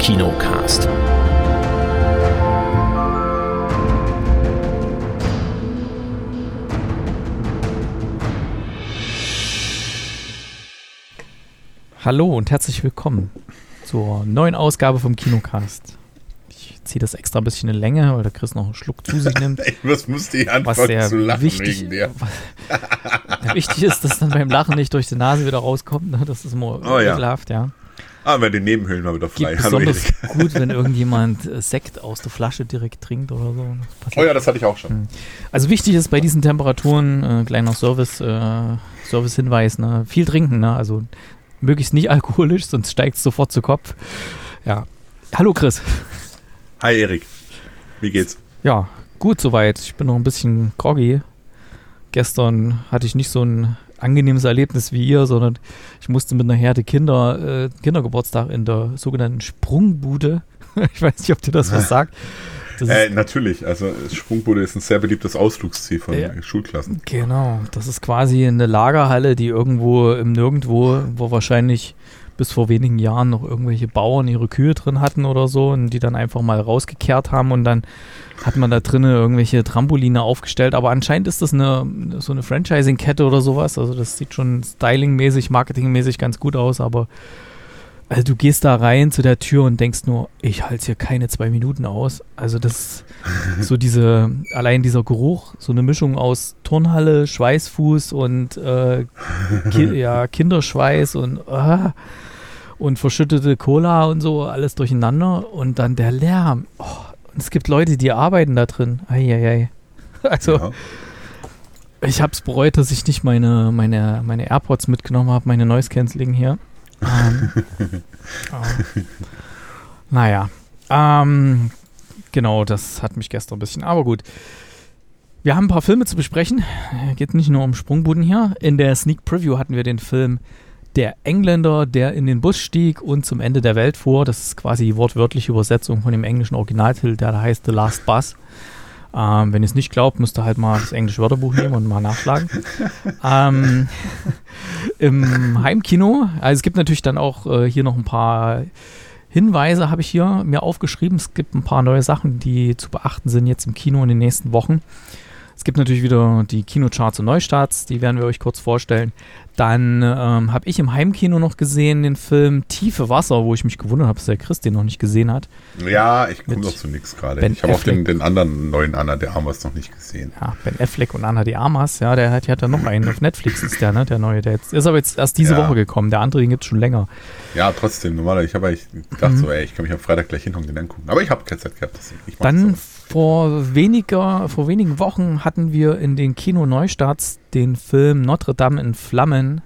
Kinocast. Hallo und herzlich willkommen zur neuen Ausgabe vom Kinocast. Ich ziehe das extra ein bisschen in Länge, weil der Chris noch einen Schluck zu sich nimmt. Was musste ich Was anfangen sehr zu lachen wichtig, wegen dir? Ja, wichtig ist, dass dann beim Lachen nicht durch die Nase wieder rauskommt. Ne? Das ist immer Oh ja. ekelhaft, ja. Ah, wir die Nebenhöhlen mal wieder frei. Hallo besonders gut, wenn irgendjemand äh, Sekt aus der Flasche direkt trinkt oder so. Oh ja, das hatte ich auch schon. Also wichtig ist bei diesen Temperaturen, äh, kleiner Service, äh, Service-Hinweis, ne? viel trinken, ne? also möglichst nicht alkoholisch, sonst steigt es sofort zu Kopf. Ja. Hallo Chris. Hi Erik. Wie geht's? Ja, gut soweit. Ich bin noch ein bisschen groggy. Gestern hatte ich nicht so ein angenehmes Erlebnis wie ihr, sondern ich musste mit einer Herde Kinder, äh, Kindergeburtstag in der sogenannten Sprungbude. ich weiß nicht, ob dir das was sagt. Das Äh, natürlich, also Sprungbude ist ein sehr beliebtes Ausflugsziel von Ja. Schulklassen. Genau, das ist quasi eine Lagerhalle, die irgendwo im Nirgendwo, wo wahrscheinlich bis vor wenigen Jahren noch irgendwelche Bauern ihre Kühe drin hatten oder so und die dann einfach mal rausgekehrt haben und dann hat man da drinnen irgendwelche Trampoline aufgestellt. Aber anscheinend ist das eine so eine Franchising-Kette oder sowas. Also das sieht schon stylingmäßig, marketingmäßig ganz gut aus, aber also du gehst da rein zu der Tür und denkst nur, ich halte hier keine zwei Minuten aus. Also das so diese, allein dieser Geruch, so eine Mischung aus Turnhalle, Schweißfuß und äh, ki ja, Kinderschweiß und, ah, und verschüttete Cola und so, alles durcheinander. Und dann der Lärm. Oh, und es gibt Leute, die arbeiten da drin. Eieiei. Also Ja. ich habe es bereut, dass ich nicht meine, meine, meine AirPods mitgenommen habe, meine Noise Cancelling hier. Ähm, ähm, naja. Ähm, genau, das hat mich gestern ein bisschen. Aber gut. Wir haben ein paar Filme zu besprechen. Äh, Geht nicht nur um Sprungbuden hier. In der Sneak Preview hatten wir den Film Der Engländer, der in den Bus stieg und zum Ende der Welt fuhr. Das ist quasi die wortwörtliche Übersetzung von dem englischen Originaltitel, der da heißt The Last Bus. Ähm, wenn ihr es nicht glaubt, müsst ihr halt mal das englische Wörterbuch nehmen und mal nachschlagen. ähm, Im Heimkino, also es gibt natürlich dann auch äh, hier noch ein paar Hinweise, habe ich hier mir aufgeschrieben. Es gibt ein paar neue Sachen, die zu beachten sind jetzt im Kino in den nächsten Wochen. Es gibt natürlich wieder die Kinocharts und Neustarts, die werden wir euch kurz vorstellen. Dann ähm, habe ich im Heimkino noch gesehen den Film Tiefe Wasser, wo ich mich gewundert habe, dass der Chris den noch nicht gesehen hat. Ja, ich komme doch zu nichts gerade. Ich habe auch den, den anderen neuen Anna de Armas noch nicht gesehen. Ja, Ben Affleck und Anna de Armas, ja, der hat, der hat da noch einen. Auf Netflix ist der, ne, der neue. Der jetzt, ist aber jetzt erst diese Ja. Woche gekommen. Der andere, den gibt es schon länger. Ja, trotzdem, normaler. Ich habe eigentlich gedacht, Mhm. so, ey, ich kann mich am Freitag gleich hinhauen und den angucken. Aber ich habe keine Zeit gehabt. Ich Dann. Vor weniger, vor wenigen Wochen hatten wir in den Kino-Neustarts den Film Notre Dame in Flammen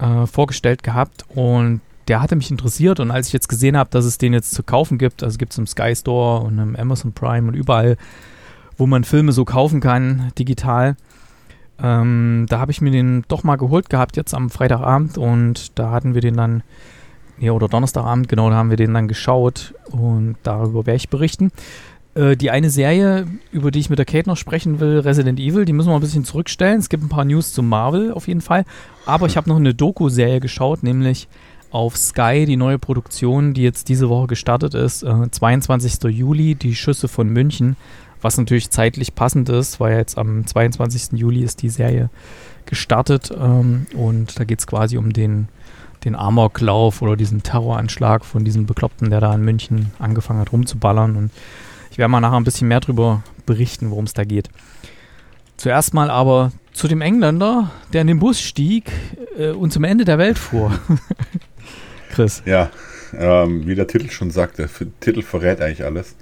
äh, vorgestellt gehabt und der hatte mich interessiert und als ich jetzt gesehen habe, dass es den jetzt zu kaufen gibt, also gibt es im Sky Store und im Amazon Prime und überall, wo man Filme so kaufen kann, digital, ähm, da habe ich mir den doch mal geholt gehabt jetzt am Freitagabend und da hatten wir den dann, ja oder Donnerstagabend, genau, da haben wir den dann geschaut und darüber werde ich berichten. Äh, die eine Serie, über die ich mit der Kate noch sprechen will, Resident Evil, die müssen wir ein bisschen zurückstellen. Es gibt ein paar News zu Marvel auf jeden Fall. Aber ich habe noch eine Doku-Serie geschaut, nämlich auf Sky, die neue Produktion, die jetzt diese Woche gestartet ist. Äh, 22. Juli, die Schüsse von München. Was natürlich zeitlich passend ist, weil jetzt am 22. Juli ist die Serie gestartet. Ähm, und da geht es quasi um den, den Amoklauf oder diesen Terroranschlag von diesem Bekloppten, der da in München angefangen hat rumzuballern. Und ich werde mal nachher ein bisschen mehr darüber berichten, worum es da geht. Zuerst mal aber zu dem Engländer, der in den Bus stieg äh, und zum Ende der Welt fuhr. Chris. Ja, ähm, wie der Titel schon sagt, der Titel verrät eigentlich alles.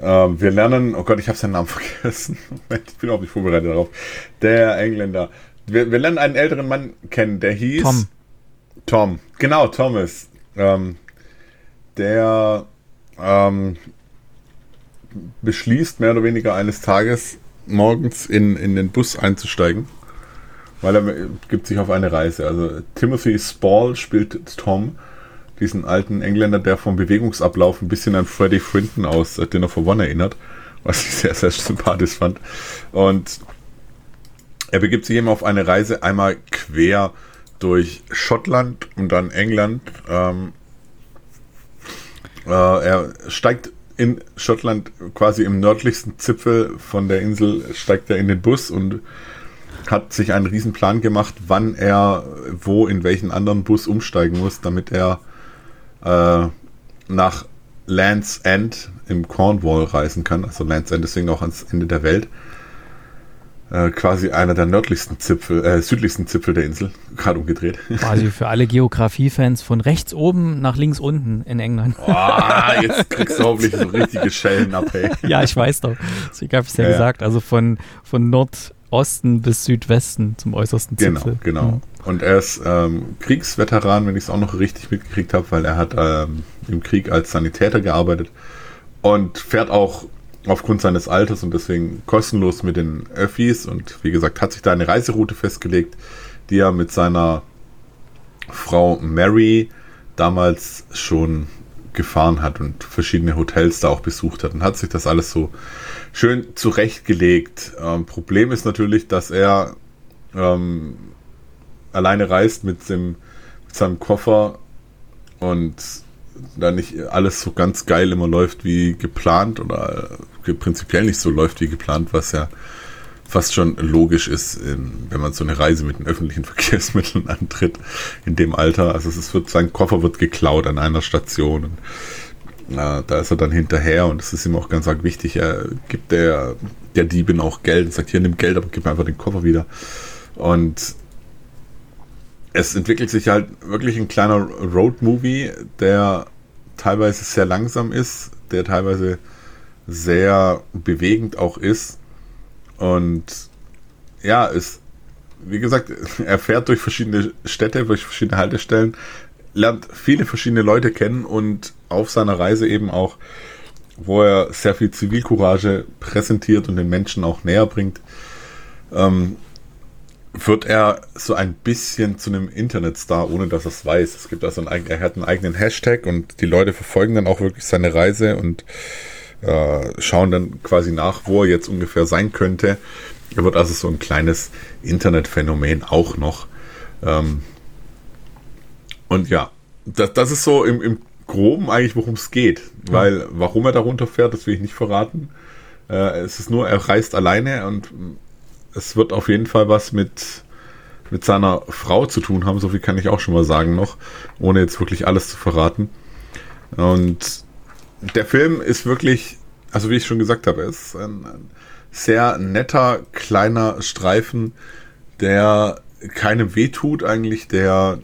Ähm, wir lernen, oh Gott, ich habe seinen Namen vergessen. Ich bin auch nicht vorbereitet darauf. Der Engländer. Wir, wir lernen einen älteren Mann kennen, der hieß Tom. Tom. Genau, Thomas. Ähm, der ähm, beschließt mehr oder weniger eines Tages morgens in, in den Bus einzusteigen, weil er gibt sich auf eine Reise. Also Timothy Spall spielt Tom, diesen alten Engländer, der vom Bewegungsablauf ein bisschen an Freddie Frinton aus Dinner for One erinnert, was ich sehr, sehr sympathisch fand. Und er begibt sich eben auf eine Reise einmal quer durch Schottland und dann England. Ähm, Äh, er steigt in Schottland quasi im nördlichsten Zipfel von der Insel, steigt er in den Bus und hat sich einen riesen Plan gemacht, wann er wo in welchen anderen Bus umsteigen muss, damit er äh, nach Land's End im Cornwall reisen kann. Also Land's End deswegen auch ans Ende der Welt. Äh, quasi einer der nördlichsten Zipfel, äh, südlichsten Zipfel der Insel, gerade umgedreht. Quasi für alle Geografiefans von rechts oben nach links unten in England. Boah, jetzt kriegst du hoffentlich so richtige Schellen ab, ey. Ja, ich weiß doch. Deswegen habe ich es ja, ja, gesagt. Also von, von Nordosten bis Südwesten zum äußersten genau, Zipfel. Genau, genau. Mhm. Und er ist ähm, Kriegsveteran, wenn ich es auch noch richtig mitgekriegt habe, weil er hat ähm, im Krieg als Sanitäter gearbeitet und fährt auch aufgrund seines Alters und deswegen kostenlos mit den Öffis und wie gesagt hat sich da eine Reiseroute festgelegt, die er mit seiner Frau Mary damals schon gefahren hat und verschiedene Hotels da auch besucht hat und hat sich das alles so schön zurechtgelegt. Ähm, Problem ist natürlich, dass er ähm, alleine reist mit, dem, mit seinem Koffer und da nicht alles so ganz geil immer läuft wie geplant oder prinzipiell nicht so läuft wie geplant, was ja fast schon logisch ist, in, wenn man so eine Reise mit den öffentlichen Verkehrsmitteln antritt in dem Alter. Also es wird, sein Koffer wird geklaut an einer Station und na, da ist er dann hinterher und es ist ihm auch ganz arg wichtig. Er gibt der, der Diebin auch Geld und sagt, hier nimm Geld, aber gib mir einfach den Koffer wieder. Und es entwickelt sich halt wirklich ein kleiner Road-Movie, der teilweise sehr langsam ist, der teilweise sehr bewegend auch ist. Und ja, ist, wie gesagt, er fährt durch verschiedene Städte, durch verschiedene Haltestellen, lernt viele verschiedene Leute kennen und auf seiner Reise eben auch, wo er sehr viel Zivilcourage präsentiert und den Menschen auch näher bringt, ähm, wird er so ein bisschen zu einem Internetstar, ohne dass er es weiß. Es gibt also einen, er hat einen eigenen Hashtag und die Leute verfolgen dann auch wirklich seine Reise und äh, schauen dann quasi nach, wo er jetzt ungefähr sein könnte. Er wird also so ein kleines Internetphänomen auch noch. Ähm, und ja, das, das ist so im, im Groben eigentlich, worum es geht. Weil, warum er darunter fährt, das will ich nicht verraten. Äh, es ist nur, er reist alleine und es wird auf jeden Fall was mit, mit seiner Frau zu tun haben, so viel kann ich auch schon mal sagen noch, ohne jetzt wirklich alles zu verraten. Und der Film ist wirklich, also wie ich schon gesagt habe, ist ein, ein sehr netter, kleiner Streifen, der keinem wehtut eigentlich, der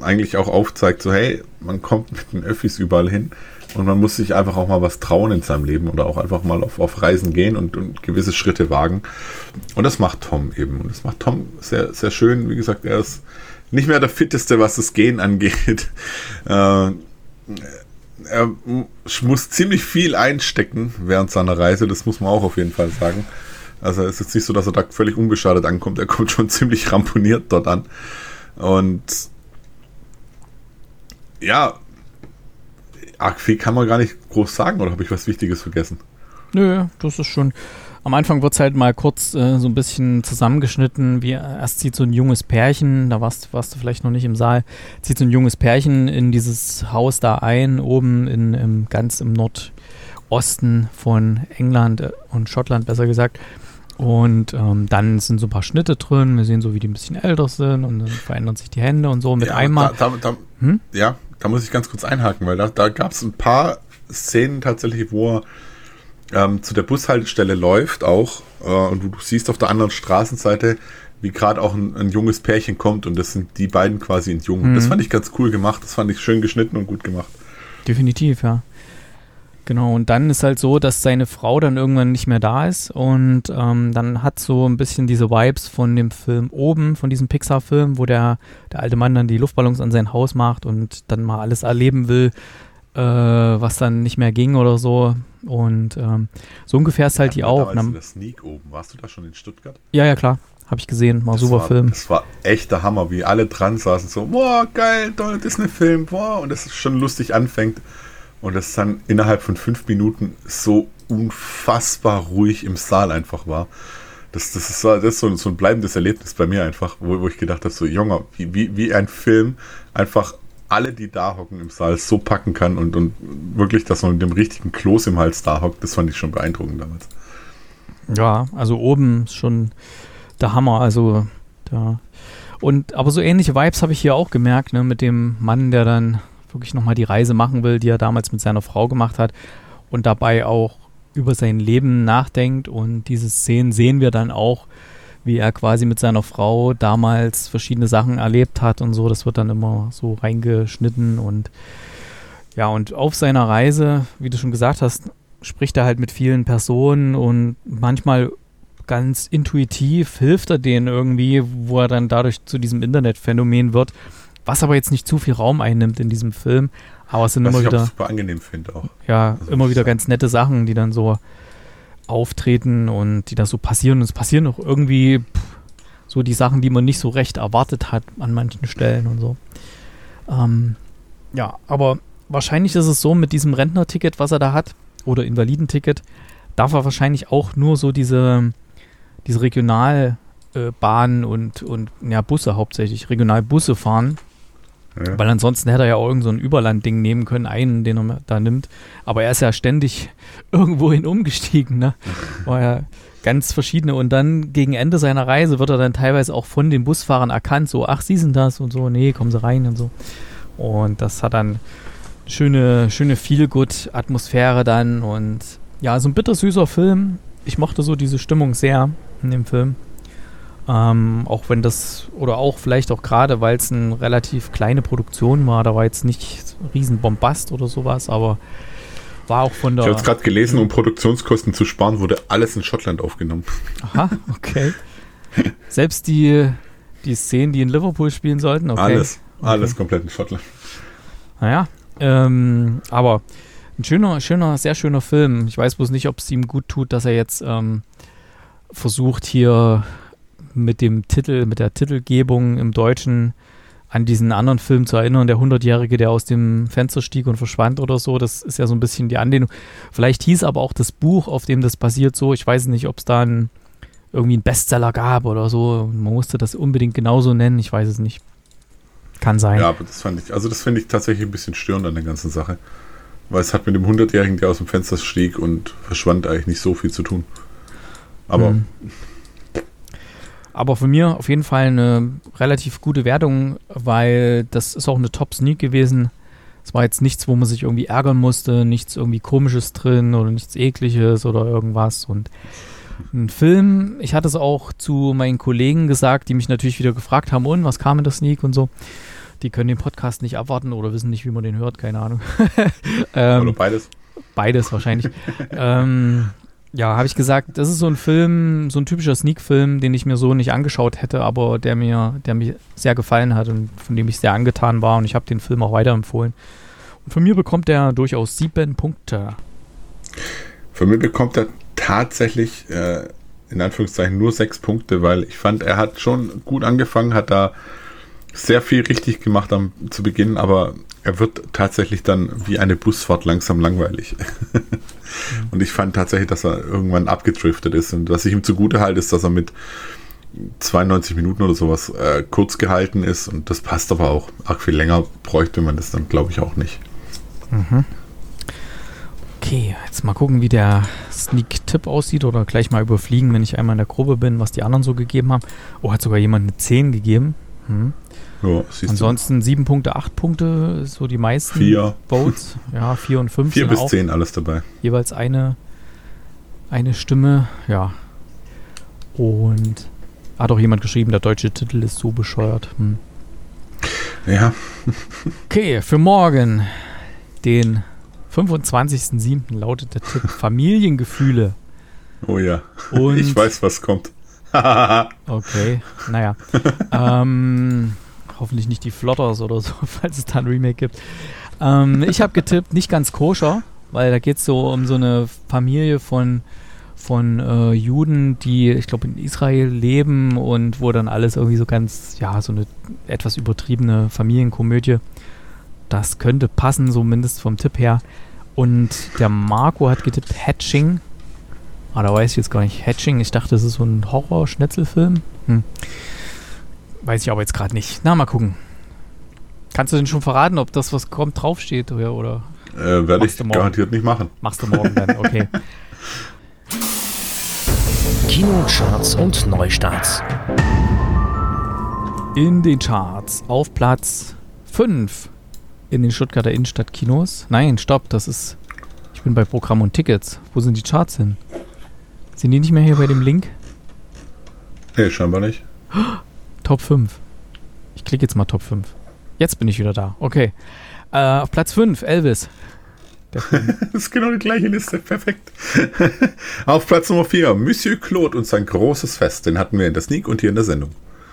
eigentlich auch aufzeigt, so hey, man kommt mit den Öffis überall hin und man muss sich einfach auch mal was trauen in seinem Leben oder auch einfach mal auf, auf Reisen gehen und, und gewisse Schritte wagen. Und das macht Tom eben. Und das macht Tom sehr, sehr schön. Wie gesagt, er ist nicht mehr der Fitteste, was das Gehen angeht. Äh, er muss ziemlich viel einstecken während seiner Reise, das muss man auch auf jeden Fall sagen. Also es ist nicht so, dass er da völlig unbeschadet ankommt, er kommt schon ziemlich ramponiert dort an. Und ja, arg viel kann man gar nicht groß sagen, oder habe ich was Wichtiges vergessen? Nö, das ist schon. Am Anfang wird es halt mal kurz äh, so ein bisschen zusammengeschnitten, wie erst zieht so ein junges Pärchen, da warst, warst du vielleicht noch nicht im Saal, zieht so ein junges Pärchen in dieses Haus da ein, oben in, im, ganz im Nordosten von England äh, und Schottland, besser gesagt. Und ähm, dann sind so ein paar Schnitte drin, wir sehen so, wie die ein bisschen älter sind und dann verändern sich die Hände und so mit ja, einmal. Da, da, da, hm? Ja, da muss ich ganz kurz einhaken, weil da, da gab es ein paar Szenen tatsächlich, wo er ähm, zu der Bushaltestelle läuft auch äh, und du, siehst auf der anderen Straßenseite, wie gerade auch ein, ein, junges Pärchen kommt und das sind die beiden quasi in Jungen. Mhm. Das fand ich ganz cool gemacht, das fand ich schön geschnitten und gut gemacht. Definitiv, ja. Genau, und dann ist halt so, dass seine Frau dann irgendwann nicht mehr da ist und ähm, dann hat so ein bisschen diese Vibes von dem Film oben, von diesem Pixar-Film, wo der, der alte Mann dann die Luftballons an sein Haus macht und dann mal alles erleben will, äh, was dann nicht mehr ging oder so. Und ähm, so ungefähr ist halt die auch. Ne? Der Sneak oben. Warst du da schon in Stuttgart? Ja, ja, klar. Habe ich gesehen. War das super war, Film. Das war echt der Hammer, wie alle dran saßen, so, boah, geil, toller Disney-Film, boah, und das schon lustig anfängt. Und es dann innerhalb von fünf Minuten so unfassbar ruhig im Saal einfach war. Das, das, ist, das ist so, so ein bleibendes Erlebnis bei mir einfach, wo, wo ich gedacht habe, so Junge, wie, wie, wie ein Film einfach alle, die da hocken im Saal, so packen kann und, und wirklich, dass man mit dem richtigen Kloß im Hals da hockt, das fand ich schon beeindruckend damals. Ja, also oben ist schon der Hammer, also da. Und aber so ähnliche Vibes habe ich hier auch gemerkt, ne, mit dem Mann, der dann wirklich nochmal die Reise machen will, die er damals mit seiner Frau gemacht hat und dabei auch über sein Leben nachdenkt. Und diese Szenen sehen wir dann auch, wie er quasi mit seiner Frau damals verschiedene Sachen erlebt hat und so. Das wird dann immer so reingeschnitten und ja, und auf seiner Reise, wie du schon gesagt hast, spricht er halt mit vielen Personen und manchmal ganz intuitiv hilft er denen irgendwie, wo er dann dadurch zu diesem Internetphänomen wird, was aber jetzt nicht zu viel Raum einnimmt in diesem Film. Aber es sind was immer wieder. super angenehm finde auch. Ja, also immer wieder ganz nette Sachen, die dann so auftreten und die da so passieren. Und es passieren auch irgendwie pff, so die Sachen, die man nicht so recht erwartet hat an manchen Stellen und so. Ähm, ja, aber wahrscheinlich ist es so mit diesem Rentnerticket, was er da hat, oder Invalidenticket, darf er wahrscheinlich auch nur so diese, diese Regionalbahnen und, und ja, Busse hauptsächlich, Regionalbusse fahren ja. Weil ansonsten hätte er ja auch irgend so ein Überlandding nehmen können, einen, den er da nimmt. Aber er ist ja ständig irgendwohin umgestiegen, ne? War ja ganz verschiedene. Und dann gegen Ende seiner Reise wird er dann teilweise auch von den Busfahrern erkannt, so, ach, sie sind das und so, nee, kommen sie rein und so. Und das hat dann schöne, schöne Feel-Good-Atmosphäre dann und ja, so ein bittersüßer Film. Ich mochte so diese Stimmung sehr in dem Film. Ähm, auch wenn das, oder auch vielleicht auch gerade, weil es eine relativ kleine Produktion war, da war jetzt nicht riesen Bombast oder sowas, aber war auch von der. Ich habe es gerade gelesen, um Produktionskosten zu sparen, wurde alles in Schottland aufgenommen. Aha, okay. Selbst die, die Szenen, die in Liverpool spielen sollten, okay. Alles, alles okay. komplett in Schottland. Naja, ähm, aber ein schöner, schöner, sehr schöner Film. Ich weiß bloß nicht, ob es ihm gut tut, dass er jetzt ähm, versucht, hier mit dem Titel, mit der Titelgebung im Deutschen an diesen anderen Film zu erinnern, der Hundertjährige, der aus dem Fenster stieg und verschwand oder so. Das ist ja so ein bisschen die Anlehnung. Vielleicht hieß aber auch das Buch, auf dem das basiert, so. Ich weiß nicht, ob es da ein, irgendwie einen Bestseller gab oder so. Man musste das unbedingt genauso nennen. Ich weiß es nicht. Kann sein. Ja, aber das fand ich, also das finde ich tatsächlich ein bisschen störend an der ganzen Sache. Weil es hat mit dem Hundertjährigen, der aus dem Fenster stieg und verschwand, eigentlich nicht so viel zu tun. Aber mhm. Aber von mir auf jeden Fall eine relativ gute Wertung, weil das ist auch eine Top-Sneak gewesen. Es war jetzt nichts, wo man sich irgendwie ärgern musste, nichts irgendwie Komisches drin oder nichts Ekliges oder irgendwas. Und ein Film, ich hatte es auch zu meinen Kollegen gesagt, die mich natürlich wieder gefragt haben, und was kam in der Sneak und so. Die können den Podcast nicht abwarten oder wissen nicht, wie man den hört, keine Ahnung. ähm, oder beides. Beides wahrscheinlich. ähm, ja, habe ich gesagt, das ist so ein Film, so ein typischer Sneak-Film, den ich mir so nicht angeschaut hätte, aber der mir, der mir sehr gefallen hat und von dem ich sehr angetan war und ich habe den Film auch weiterempfohlen. Und von mir bekommt er durchaus sieben Punkte. Von mir bekommt er tatsächlich äh, in Anführungszeichen nur sechs Punkte, weil ich fand, er hat schon gut angefangen, hat da sehr viel richtig gemacht am, zu Beginn, aber er wird tatsächlich dann wie eine Busfahrt langsam langweilig. und ich fand tatsächlich, dass er irgendwann abgedriftet ist. Und was ich ihm zugute halte, ist, dass er mit 92 Minuten oder sowas äh, kurz gehalten ist. Und das passt aber auch. Arg viel länger bräuchte man das dann, glaube ich, auch nicht. Mhm. Okay, jetzt mal gucken, wie der Sneak-Tipp aussieht oder gleich mal überfliegen, wenn ich einmal in der Gruppe bin, was die anderen so gegeben haben. Oh, hat sogar jemand eine 10 gegeben. Hm. Ja, Ansonsten 7 Punkte, 8 Punkte, so die meisten vier. Votes. Ja, 4 und 5 4 bis 10 alles dabei. Jeweils eine, eine Stimme, ja. Und hat auch jemand geschrieben, der deutsche Titel ist so bescheuert. Hm. Ja. okay, für morgen, den 25.07. lautet der Tipp Familiengefühle. Oh ja. Und ich weiß, was kommt. okay, naja. ähm, hoffentlich nicht die Flotters oder so, falls es da ein Remake gibt. Ähm, ich habe getippt, nicht ganz koscher, weil da geht es so um so eine Familie von, von äh, Juden, die, ich glaube, in Israel leben und wo dann alles irgendwie so ganz, ja, so eine etwas übertriebene Familienkomödie. Das könnte passen, zumindest vom Tipp her. Und der Marco hat getippt Hatching. Ah, da weiß ich jetzt gar nicht. Hatching, ich dachte, das ist so ein Horror-Schnetzelfilm. Hm. Weiß ich aber jetzt gerade nicht. Na, mal gucken. Kannst du denn schon verraten, ob das, was kommt, draufsteht oder? oder Äh, Werde ich garantiert nicht machen. machst du morgen dann? Okay. Kinocharts und Neustarts. In den Charts auf Platz 5 in den Stuttgarter Innenstadtkinos. Nein, stopp, das ist. Ich bin bei Programm und Tickets. Wo sind die Charts hin? Sind die nicht mehr hier bei dem Link? Nee, scheinbar nicht. Top 5. Ich klicke jetzt mal Top 5. Jetzt bin ich wieder da. Okay. Äh, auf Platz 5, Elvis. Das ist genau die gleiche Liste. Perfekt. Auf Platz Nummer 4, Monsieur Claude und sein großes Fest. Den hatten wir in der Sneak und hier in der Sendung.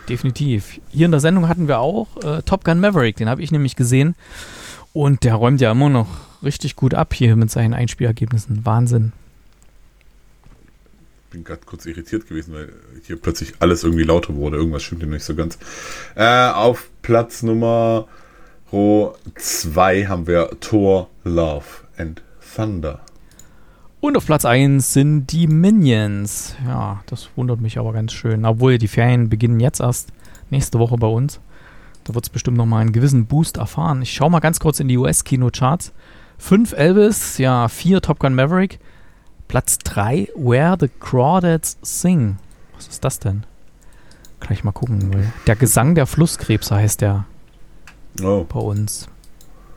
Definitiv. Hier in der Sendung hatten wir auch äh, Top Gun Maverick. Den habe ich nämlich gesehen. Und der räumt ja immer noch richtig gut ab hier mit seinen Einspielergebnissen. Wahnsinn. Bin gerade kurz irritiert gewesen, weil hier plötzlich alles irgendwie lauter wurde. Irgendwas stimmt hier nicht so ganz. Äh, auf Platz Nummer 2 haben wir Thor, Love and Thunder. Und auf Platz 1 sind die Minions. Ja, das wundert mich aber ganz schön. Obwohl die Ferien beginnen jetzt erst nächste Woche bei uns. Da wird es bestimmt nochmal einen gewissen Boost erfahren. Ich schaue mal ganz kurz in die US-Kino-Charts. 5 Elvis, ja, 4 Top Gun Maverick. Platz 3 Where the Crawdads Sing. Was ist das denn? Kann ich mal gucken. Der Gesang der Flusskrebse heißt der Oh, bei uns.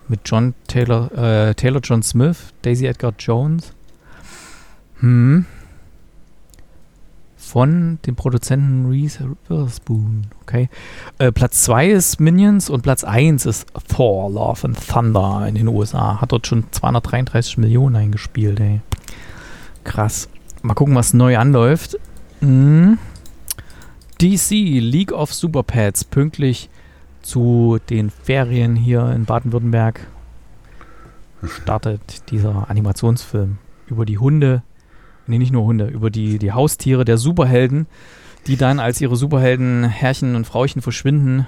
Mit John Taylor, äh, Taylor John Smith, Daisy Edgar Jones. Hm. Von dem Produzenten Reese Witherspoon. Okay. Äh, Platz 2 ist Minions und Platz 1 ist Thor, Love and Thunder in den USA. Hat dort schon 233 Millionen eingespielt, ey. Krass. Mal gucken, was neu anläuft. Hm. DC, League of Super Pets, pünktlich zu den Ferien hier in Baden-Württemberg startet dieser Animationsfilm über die Hunde, nee, nicht nur Hunde, über die, die Haustiere der Superhelden, die dann, als ihre Superhelden Herrchen und Frauchen verschwinden,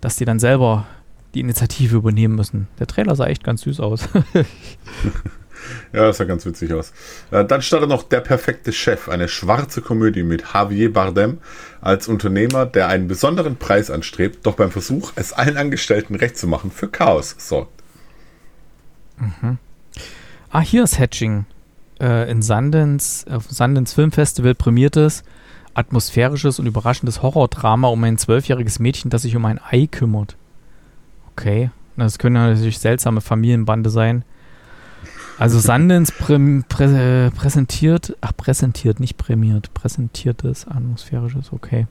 dass die dann selber die Initiative übernehmen müssen. Der Trailer sah echt ganz süß aus. ja, das sah ganz witzig aus. Äh, dann startet noch Der perfekte Chef, eine schwarze Komödie mit Javier Bardem als Unternehmer, der einen besonderen Preis anstrebt, doch beim Versuch, es allen Angestellten recht zu machen, für Chaos sorgt. ah, hier ist Hatching. Äh, in Sundance, auf Sundance Filmfestival prämiertes, atmosphärisches und überraschendes Horrordrama um ein zwölfjähriges Mädchen, das sich um ein Ei kümmert. Okay, das können natürlich seltsame Familienbande sein. Also Sundance prä prä präsentiert, ach präsentiert, nicht prämiert, präsentiertes atmosphärisches, okay.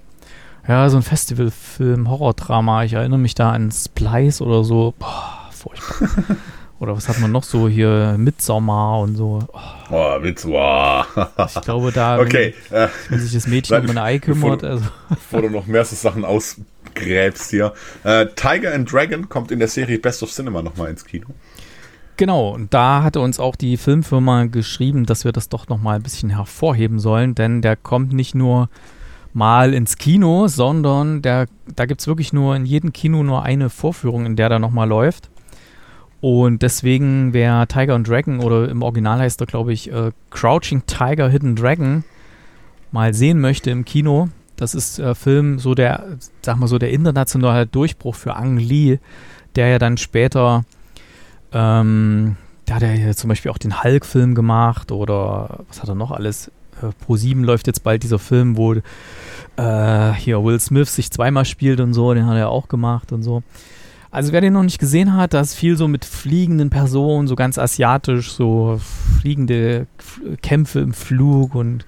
Ja, so ein Festivalfilm, Horrordrama, ich erinnere mich da an Splice oder so. Boah, furchtbar. oder was hat man noch so hier, Midsommar und so. Oh, Oh, Witz, wow. ich glaube, da, Okay, äh, wenn sich das Mädchen um ein Ei kümmert, also bevor du noch mehr so Sachen ausgräbst hier. Äh, Tiger and Dragon kommt in der Serie Best of Cinema nochmal ins Kino. Genau, und da hatte uns auch die Filmfirma geschrieben, dass wir das doch nochmal ein bisschen hervorheben sollen, denn der kommt nicht nur mal ins Kino, sondern der, da gibt es wirklich nur in jedem Kino nur eine Vorführung, in der der nochmal läuft. Und deswegen, wer Tiger and Dragon oder im Original heißt er, glaube ich, äh, Crouching Tiger, Hidden Dragon mal sehen möchte im Kino, das ist äh, Film so der, sag mal so, der internationale Durchbruch für Ang Lee, der ja dann später ähm, da hat er ja zum Beispiel auch den Hulk-Film gemacht oder was hat er noch alles? Äh, Pro 7 läuft jetzt bald dieser Film, wo äh, hier Will Smith sich zweimal spielt und so, den hat er auch gemacht und so. Also wer den noch nicht gesehen hat, da ist viel so mit fliegenden Personen, so ganz asiatisch, so fliegende Kämpfe im Flug und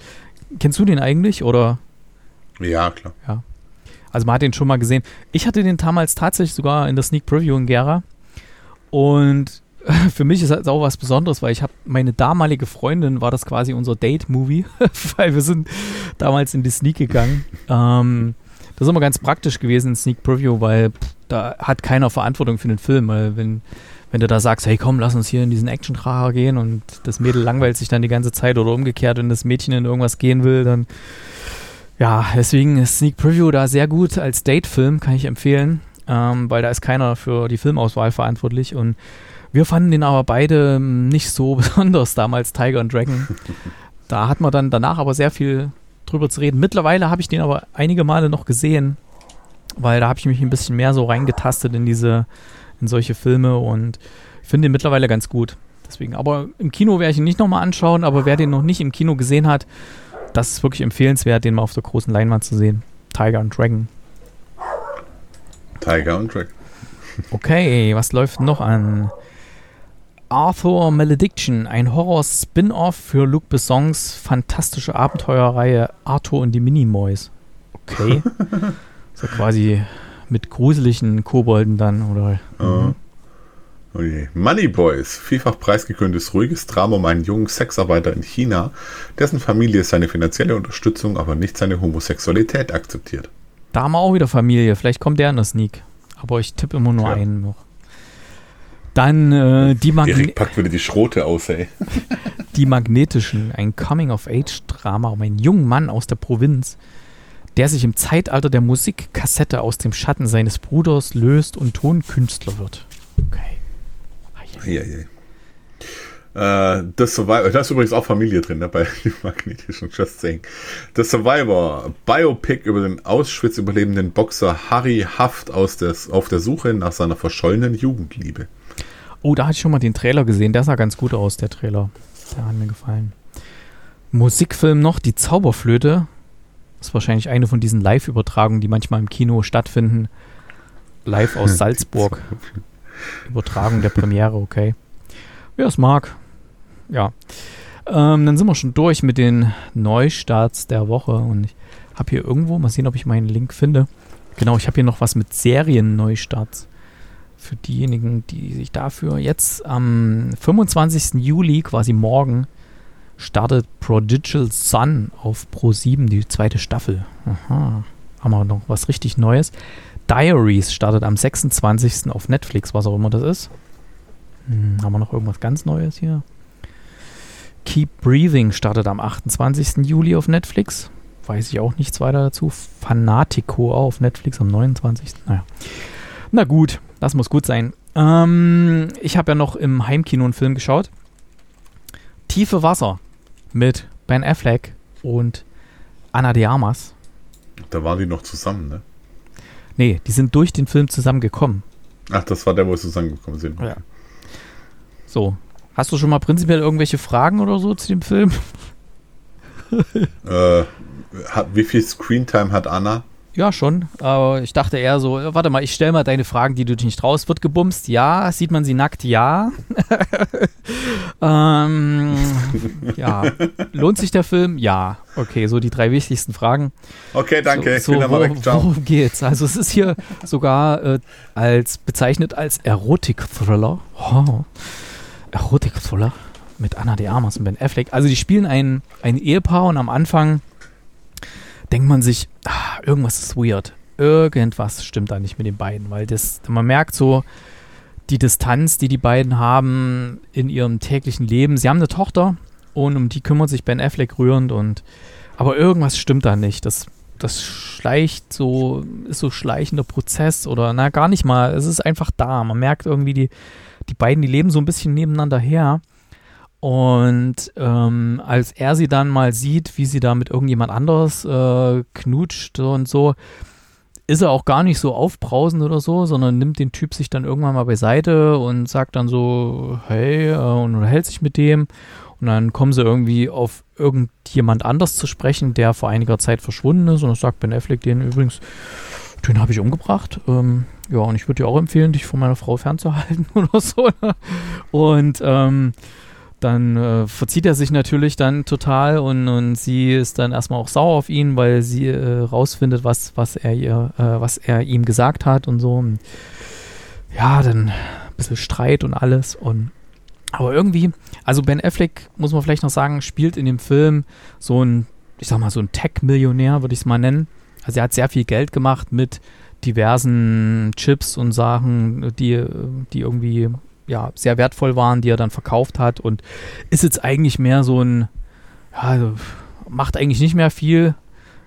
kennst du den eigentlich oder? Ja, klar. Also man hat den schon mal gesehen. Ich hatte den damals tatsächlich sogar in der Sneak Preview in Gera. Und für mich ist das auch was Besonderes, weil ich habe meine damalige Freundin war das quasi unser Date-Movie, weil wir sind damals in die Sneak gegangen. Ähm, das ist immer ganz praktisch gewesen in Sneak Preview, weil pff, da hat keiner Verantwortung für den Film, weil wenn wenn du da sagst, hey komm, lass uns hier in diesen Action-Trager gehen und das Mädel langweilt sich dann die ganze Zeit oder umgekehrt, wenn das Mädchen in irgendwas gehen will, dann ja, deswegen ist Sneak Preview da sehr gut als Date-Film, kann ich empfehlen, ähm, weil da ist keiner für die Filmauswahl verantwortlich und wir fanden den aber beide ähm, nicht so besonders damals, Tiger und Dragon. Da hat man dann danach aber sehr viel drüber zu reden. Mittlerweile habe ich den aber einige Male noch gesehen weil da habe ich mich ein bisschen mehr so reingetastet in diese, in solche Filme und finde ihn mittlerweile ganz gut. Deswegen, aber im Kino werde ich ihn nicht nochmal anschauen, aber wer den noch nicht im Kino gesehen hat, das ist wirklich empfehlenswert, den mal auf der großen Leinwand zu sehen. Tiger und Dragon. Tiger und Dragon. Okay, was läuft noch an? Arthur Malediction, ein Horror-Spin-Off für Luc Bessons fantastische Abenteuerreihe Arthur und die Minimoys. Okay. so quasi mit gruseligen Kobolden dann, oder? Mhm. Oh je. Money Boys, vielfach preisgekröntes ruhiges Drama um einen jungen Sexarbeiter in China, dessen Familie seine finanzielle Unterstützung, aber nicht seine Homosexualität akzeptiert. Da haben wir auch wieder Familie. Vielleicht kommt der in der Sneak. Aber ich tippe immer nur ja. einen noch. Dann äh, die Magne Erik packt wieder die Schrote aus, ey. die Magnetischen, ein Coming-of-Age-Drama um einen jungen Mann aus der Provinz, der sich im Zeitalter der Musikkassette aus dem Schatten seines Bruders löst und Tonkünstler wird. Okay. Ja, ja. Äh, The Survivor, da ist übrigens auch Familie drin, ne, bei den magnetischen Just Saying. The Survivor, Biopic über den Auschwitz überlebenden Boxer Harry Haft aus des, auf der Suche nach seiner verschollenen Jugendliebe. Oh, da hatte ich schon mal den Trailer gesehen, der sah ganz gut aus, der Trailer. Der hat mir gefallen. Musikfilm noch, Die Zauberflöte. Das ist wahrscheinlich eine von diesen Live-Übertragungen, die manchmal im Kino stattfinden. Live aus Salzburg. Übertragung der Premiere, okay. Wer es mag. Ja. Ähm, dann sind wir schon durch mit den Neustarts der Woche und ich habe hier irgendwo, mal sehen, ob ich meinen Link finde. Genau, ich habe hier noch was mit Serien-Neustarts. Für diejenigen, die sich dafür jetzt am 25. Juli, quasi morgen, startet Prodigal Sun auf Pro 7, die zweite Staffel. Aha. Haben wir noch was richtig Neues. Diaries startet am 26. auf Netflix, was auch immer das ist. Hm, haben wir noch irgendwas ganz Neues hier? Keep Breathing startet am 28. Juli auf Netflix. Weiß ich auch nichts weiter dazu. Fanatico auf Netflix am 29. Naja. Na gut, das muss gut sein. Ähm, ich habe ja noch im Heimkino einen Film geschaut. Tiefe Wasser mit Ben Affleck und Anna de Armas. Da waren die noch zusammen, ne? Nee, die sind durch den Film zusammengekommen. Ach, das war der, wo sie zusammengekommen sind. Ja. So. Hast du schon mal prinzipiell irgendwelche Fragen oder so zu dem Film? äh, wie viel Screentime hat Anna? Ja, schon. Aber ich dachte eher so, warte mal, ich stelle mal deine Fragen, die du dich nicht traust. Wird gebumst? Ja. Sieht man sie nackt? Ja. ähm, ja. Lohnt sich der Film? Ja. Okay, so die drei wichtigsten Fragen. Okay, danke. So, so, wo, weg, worum geht's? Also es ist hier sogar äh, als bezeichnet als Erotik-Thriller. Oh. Erotik-Thriller mit Anna de Armas und Ben Affleck. Also die spielen ein, ein Ehepaar und am Anfang denkt man sich, ah, irgendwas ist weird. Irgendwas stimmt da nicht mit den beiden, weil das, man merkt so die Distanz, die die beiden haben in ihrem täglichen Leben. Sie haben eine Tochter und um die kümmert sich Ben Affleck rührend und aber irgendwas stimmt da nicht. Das, das schleicht so, ist so schleichender Prozess oder na gar nicht mal. Es ist einfach da. Man merkt irgendwie die, die beiden, die leben so ein bisschen nebeneinander her. Und ähm, als er sie dann mal sieht, wie sie da mit irgendjemand anderes äh, knutscht und so, ist er auch gar nicht so aufbrausend oder so, sondern nimmt den Typ sich dann irgendwann mal beiseite und sagt dann so, hey, äh, und unterhält sich mit dem. Und dann kommen sie irgendwie auf irgendjemand anders zu sprechen, der vor einiger Zeit verschwunden ist. Und das sagt Ben Affleck den übrigens, den habe ich umgebracht. Ähm, ja, und ich würde dir auch empfehlen, dich von meiner Frau fernzuhalten oder so. Ne? Und ähm, dann äh, verzieht er sich natürlich dann total und, und sie ist dann erstmal auch sauer auf ihn, weil sie äh, rausfindet, was, was, er ihr, äh, was er ihm gesagt hat und so. Und ja, dann ein bisschen Streit und alles. Und aber irgendwie, also Ben Affleck, muss man vielleicht noch sagen, spielt in dem Film so ein, ich sag mal, so ein Tech-Millionär, würde ich es mal nennen. Also er hat sehr viel Geld gemacht mit diversen Chips und Sachen, die, die irgendwie ja, sehr wertvoll waren, die er dann verkauft hat und ist jetzt eigentlich mehr so ein, ja, also macht eigentlich nicht mehr viel,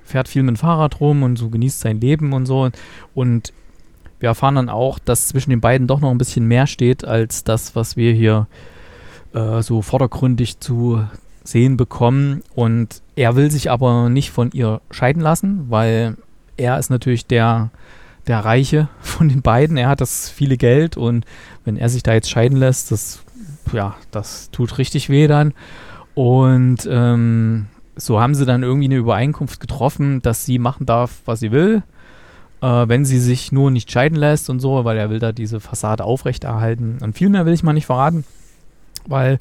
fährt viel mit dem Fahrrad rum und so genießt sein Leben und so. Und wir erfahren dann auch, dass zwischen den beiden doch noch ein bisschen mehr steht, als das, was wir hier äh, so vordergründig zu sehen bekommen. Und er will sich aber nicht von ihr scheiden lassen, weil er ist natürlich der, der Reiche von den beiden. Er hat das viele Geld und wenn er sich da jetzt scheiden lässt, das, ja, das tut richtig weh dann. Und ähm, so haben sie dann irgendwie eine Übereinkunft getroffen, dass sie machen darf, was sie will, äh, wenn sie sich nur nicht scheiden lässt und so, weil er will da diese Fassade aufrechterhalten. Und viel mehr will ich mal nicht verraten, weil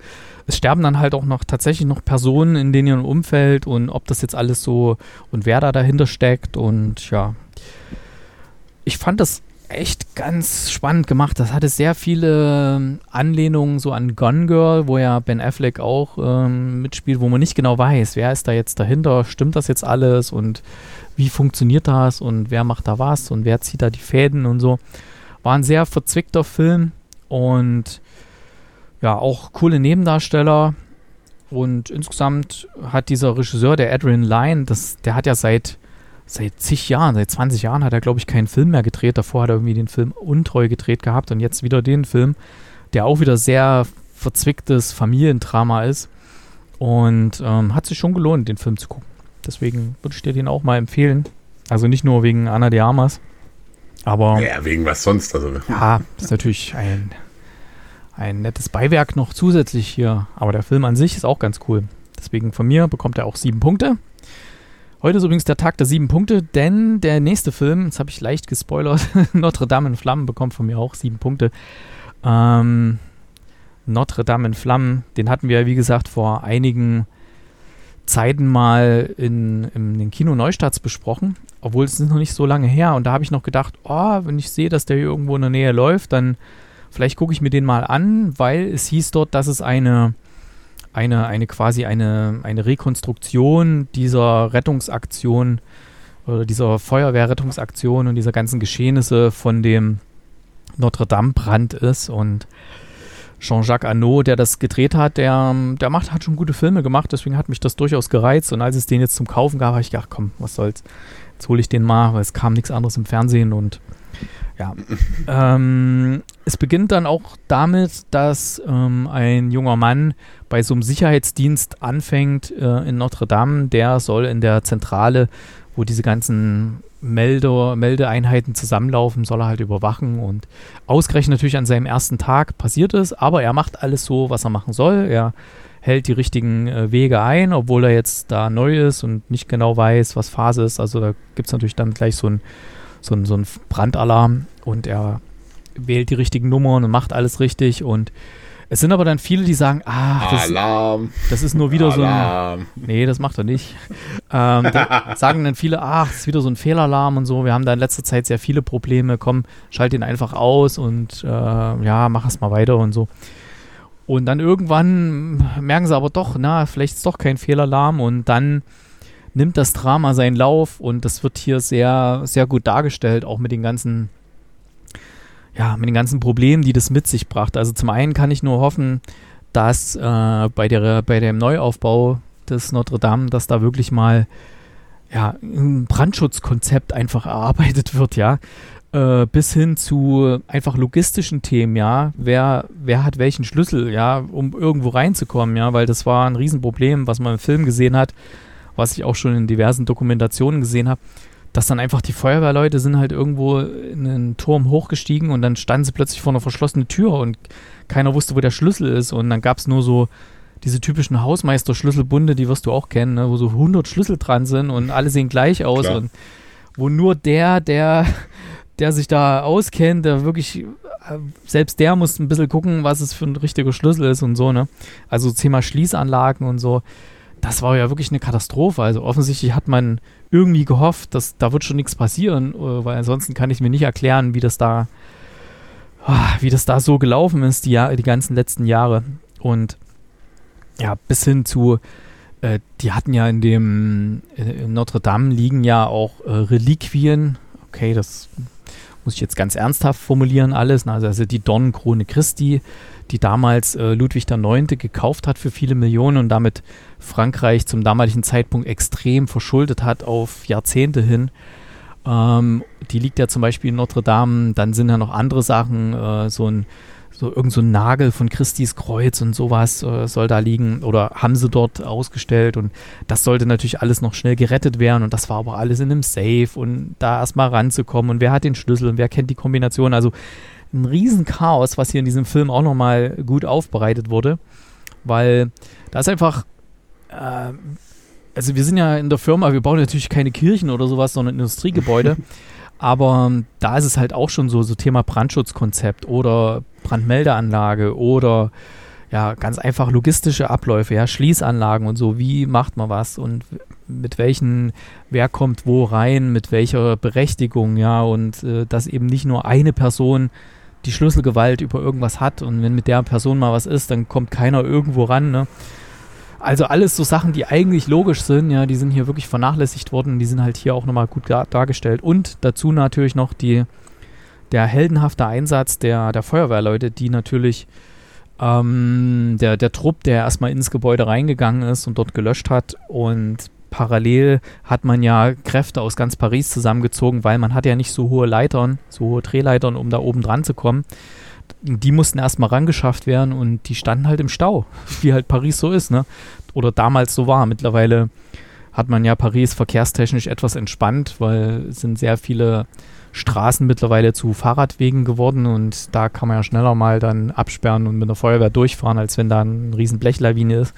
es sterben dann halt auch noch tatsächlich noch Personen in denen ihrem Umfeld und ob das jetzt alles so und wer da dahinter steckt und ja. Ich fand das echt ganz spannend gemacht. Das hatte sehr viele ähm, Anlehnungen so an Gone Girl, wo ja Ben Affleck auch ähm, mitspielt, wo man nicht genau weiß, wer ist da jetzt dahinter, stimmt das jetzt alles und wie funktioniert das und wer macht da was und wer zieht da die Fäden und so. War ein sehr verzwickter Film und ja, auch coole Nebendarsteller. Und insgesamt hat dieser Regisseur, der Adrian Lyne, das, der hat ja seit seit zig Jahren, seit 20 Jahren hat er, glaube ich, keinen Film mehr gedreht. Davor hat er irgendwie den Film Untreu gedreht gehabt und jetzt wieder den Film, der auch wieder sehr verzwicktes Familiendrama ist. Und ähm, hat sich schon gelohnt, den Film zu gucken. Deswegen würde ich dir den auch mal empfehlen. Also nicht nur wegen Anna de Armas, aber. Ja, wegen was sonst. Also. Ja, ist natürlich ein, ein nettes Beiwerk noch zusätzlich hier. Aber der Film an sich ist auch ganz cool. Deswegen von mir bekommt er auch sieben Punkte. Heute ist übrigens der Tag der sieben Punkte, denn der nächste Film, jetzt habe ich leicht gespoilert, Notre Dame in Flammen bekommt von mir auch sieben Punkte. Ähm, Notre Dame in Flammen, den hatten wir, wie gesagt, vor einigen Zeiten mal in, in den Kino Neustarts besprochen, obwohl es ist noch nicht so lange her. Und da habe ich noch gedacht, oh, wenn ich sehe, dass der hier irgendwo in der Nähe läuft, dann vielleicht gucke ich mir den mal an, weil es hieß dort, dass es eine eine, eine quasi eine, eine Rekonstruktion dieser Rettungsaktion oder dieser Feuerwehrrettungsaktion und dieser ganzen Geschehnisse von dem Notre Dame-Brand ist. Und Jean-Jacques Arnaud, der das gedreht hat, der, der macht, hat schon gute Filme gemacht, deswegen hat mich das durchaus gereizt. Und als es den jetzt zum Kaufen gab, habe ich gedacht, komm, was soll's, jetzt hole ich den mal, weil es kam nichts anderes im Fernsehen und ja. ähm, es beginnt dann auch damit, dass ähm, ein junger Mann bei so einem Sicherheitsdienst anfängt äh, in Notre Dame. Der soll in der Zentrale, wo diese ganzen Melde Meldeeinheiten zusammenlaufen, soll er halt überwachen. Und ausgerechnet natürlich an seinem ersten Tag passiert es, aber er macht alles so, was er machen soll. Er hält die richtigen äh, Wege ein, obwohl er jetzt da neu ist und nicht genau weiß, was Phase ist. Also da gibt es natürlich dann gleich so ein so ein, so ein Brandalarm und er wählt die richtigen Nummern und macht alles richtig und es sind aber dann viele, die sagen, ah, das, das ist nur wieder Alarm. so ein. Nee, das macht er nicht. Ähm, da sagen dann viele, ach, das ist wieder so ein Fehlalarm und so. Wir haben da in letzter Zeit sehr viele Probleme. Komm, schalt ihn einfach aus und äh, ja, mach es mal weiter und so. Und dann irgendwann merken sie aber doch, na, vielleicht ist es doch kein Fehlalarm und dann nimmt das Drama seinen Lauf und das wird hier sehr, sehr gut dargestellt, auch mit den ganzen, ja, mit den ganzen Problemen, die das mit sich brachte. Also zum einen kann ich nur hoffen, dass äh, bei, der, bei dem Neuaufbau des Notre Dame, dass da wirklich mal ja, ein Brandschutzkonzept einfach erarbeitet wird, ja. Äh, bis hin zu einfach logistischen Themen, ja. Wer, wer hat welchen Schlüssel, ja, um irgendwo reinzukommen, ja, weil das war ein Riesenproblem, was man im Film gesehen hat was ich auch schon in diversen Dokumentationen gesehen habe, dass dann einfach die Feuerwehrleute sind halt irgendwo in einen Turm hochgestiegen und dann standen sie plötzlich vor einer verschlossenen Tür und keiner wusste, wo der Schlüssel ist und dann gab es nur so diese typischen Hausmeister-Schlüsselbunde, die wirst du auch kennen, ne, wo so 100 Schlüssel dran sind und alle sehen gleich aus Klar. und wo nur der, der, der sich da auskennt, der wirklich, äh, selbst der muss ein bisschen gucken, was es für ein richtiger Schlüssel ist und so, ne? Also Thema Schließanlagen und so das war ja wirklich eine Katastrophe. Also offensichtlich hat man irgendwie gehofft, dass da wird schon nichts passieren, äh, weil ansonsten kann ich mir nicht erklären, wie das da, ah, wie das da so gelaufen ist, die, die ganzen letzten Jahre. Und ja, bis hin zu, äh, die hatten ja in dem in Notre Dame liegen ja auch äh, Reliquien. Okay, das muss ich jetzt ganz ernsthaft formulieren alles. Also, also die Dornenkrone Christi, die damals äh, Ludwig IX. gekauft hat für viele Millionen und damit Frankreich zum damaligen Zeitpunkt extrem verschuldet hat auf Jahrzehnte hin. Ähm, die liegt ja zum Beispiel in Notre Dame. Dann sind ja noch andere Sachen, äh, so ein so irgend so ein Nagel von Christis Kreuz und sowas äh, soll da liegen oder haben sie dort ausgestellt und das sollte natürlich alles noch schnell gerettet werden und das war aber alles in einem Safe und da erstmal ranzukommen und wer hat den Schlüssel und wer kennt die Kombination, also ein Riesenchaos, was hier in diesem Film auch nochmal gut aufbereitet wurde, weil da ist einfach, äh, also wir sind ja in der Firma, wir bauen natürlich keine Kirchen oder sowas, sondern Industriegebäude. Aber da ist es halt auch schon so, so Thema Brandschutzkonzept oder Brandmeldeanlage oder ja, ganz einfach logistische Abläufe, ja, Schließanlagen und so, wie macht man was und mit welchen, wer kommt wo rein, mit welcher Berechtigung, ja, und äh, dass eben nicht nur eine Person die Schlüsselgewalt über irgendwas hat und wenn mit der Person mal was ist, dann kommt keiner irgendwo ran, ne? Also alles so Sachen, die eigentlich logisch sind, ja, die sind hier wirklich vernachlässigt worden, die sind halt hier auch nochmal gut dargestellt. Und dazu natürlich noch die, der heldenhafte Einsatz der, der Feuerwehrleute, die natürlich ähm, der, der Trupp, der erstmal ins Gebäude reingegangen ist und dort gelöscht hat und parallel hat man ja Kräfte aus ganz Paris zusammengezogen, weil man hat ja nicht so hohe Leitern, so hohe Drehleitern, um da oben dran zu kommen die mussten erstmal rangeschafft werden und die standen halt im Stau, wie halt Paris so ist, ne? Oder damals so war. Mittlerweile hat man ja Paris verkehrstechnisch etwas entspannt, weil es sind sehr viele Straßen mittlerweile zu Fahrradwegen geworden und da kann man ja schneller mal dann absperren und mit der Feuerwehr durchfahren, als wenn da ein riesen Blechlawine ist.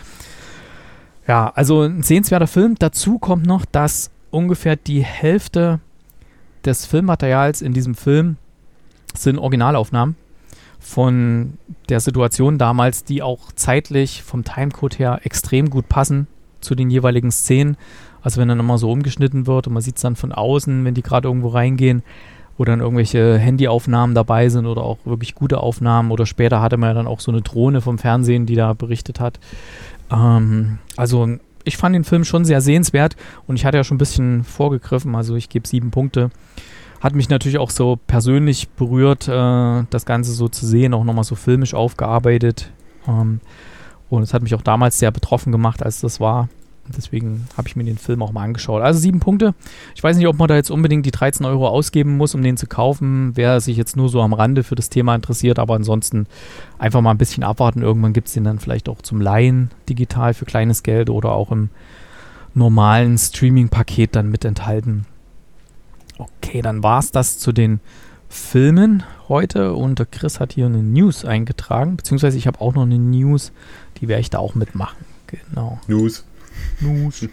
Ja, also ein sehenswerter Film. Dazu kommt noch, dass ungefähr die Hälfte des Filmmaterials in diesem Film sind Originalaufnahmen von der Situation damals, die auch zeitlich vom Timecode her extrem gut passen zu den jeweiligen Szenen. Also wenn dann nochmal so umgeschnitten wird und man sieht es dann von außen, wenn die gerade irgendwo reingehen, wo dann irgendwelche Handyaufnahmen dabei sind oder auch wirklich gute Aufnahmen oder später hatte man ja dann auch so eine Drohne vom Fernsehen, die da berichtet hat. Ähm, also ich fand den Film schon sehr sehenswert und ich hatte ja schon ein bisschen vorgegriffen, also ich gebe sieben Punkte hat mich natürlich auch so persönlich berührt, äh, das Ganze so zu sehen, auch nochmal so filmisch aufgearbeitet. Ähm, und es hat mich auch damals sehr betroffen gemacht, als das war. Deswegen habe ich mir den Film auch mal angeschaut. Also sieben Punkte. Ich weiß nicht, ob man da jetzt unbedingt die 13 Euro ausgeben muss, um den zu kaufen. Wer sich jetzt nur so am Rande für das Thema interessiert, aber ansonsten einfach mal ein bisschen abwarten. Irgendwann gibt es den dann vielleicht auch zum Leihen digital für kleines Geld oder auch im normalen Streaming-Paket dann mit enthalten. Okay, dann war es das zu den Filmen heute und der Chris hat hier eine News eingetragen, beziehungsweise ich habe auch noch eine News, die werde ich da auch mitmachen. Genau. News. News.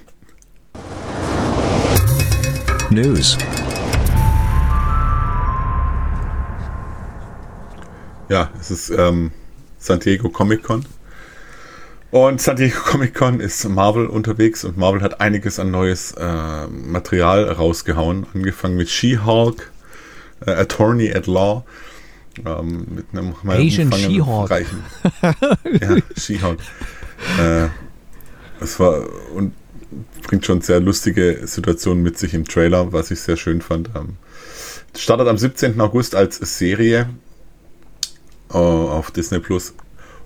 News. Ja, es ist ähm, San Diego Comic Con. Und San Diego Comic Con ist Marvel unterwegs und Marvel hat einiges an neues äh, Material rausgehauen. Angefangen mit She-Hulk, äh, Attorney at Law. Ähm, mit einem Asian She-Hulk. ja, She-Hulk. Äh, war und bringt schon sehr lustige Situationen mit sich im Trailer, was ich sehr schön fand. Ähm, startet am 17. August als Serie uh, auf Disney Plus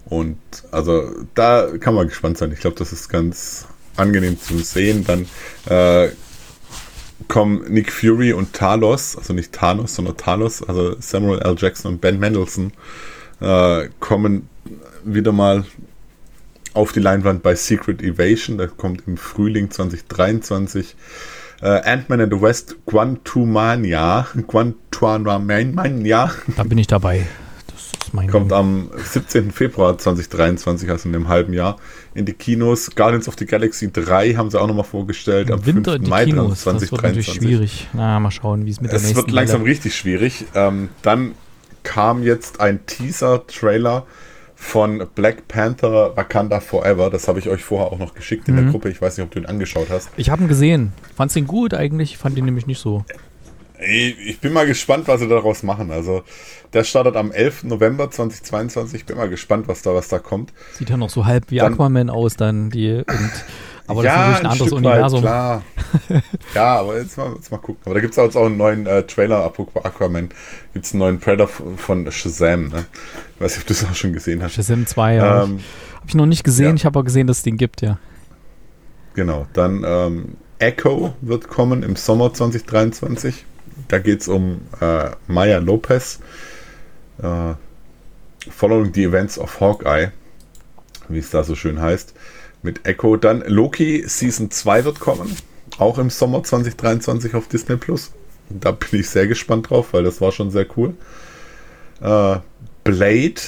und also da kann man gespannt sein. Ich glaube, das ist ganz angenehm zu sehen. Dann äh, kommen Nick Fury und Talos, also nicht Thanos, sondern Talos, also Samuel L. Jackson und Ben Mendelssohn, äh, kommen wieder mal auf die Leinwand bei Secret Evasion. Das kommt im Frühling 2023. Äh, Ant-Man and the West, Quantumania. Quantumania. Da bin ich dabei. Kommt am 17. Februar 2023, also in einem halben Jahr, in die Kinos. Guardians of the Galaxy 3 haben sie auch nochmal vorgestellt. Am Winter 5. Mai Kinos, 2023. Das wird natürlich schwierig. Na, mal schauen, wie es mit der es nächsten Es wird langsam Welle. richtig schwierig. Ähm, dann kam jetzt ein Teaser-Trailer von Black Panther Wakanda Forever. Das habe ich euch vorher auch noch geschickt in mhm. der Gruppe. Ich weiß nicht, ob du ihn angeschaut hast. Ich habe ihn gesehen. Fandst du ihn gut eigentlich? Ich fand ihn nämlich nicht so. Ich bin mal gespannt, was sie daraus machen. Also, der startet am 11. November 2022. Ich bin mal gespannt, was da, was da kommt. Sieht ja noch so halb wie dann, Aquaman aus, dann die. Und, aber ja, das ist natürlich ein, ein anderes Universum. Weit, klar. ja, aber jetzt mal, jetzt mal gucken. Aber da gibt es auch einen neuen äh, Trailer, apropos Aquaman. Gibt es einen neuen Trailer von Shazam. Ne? Ich weiß nicht, ob du es auch schon gesehen hast. Shazam 2, ja. Ähm, habe ich noch nicht gesehen. Ja. Ich habe aber gesehen, dass es den gibt, ja. Genau. Dann ähm, Echo wird kommen im Sommer 2023 Da geht es um äh, Maya Lopez. Äh, following the events of Hawkeye, wie es da so schön heißt, mit Echo. Dann Loki Season 2 wird kommen, auch im Sommer 2023 auf Disney Plus. Da bin ich sehr gespannt drauf, weil das war schon sehr cool. Äh, Blade,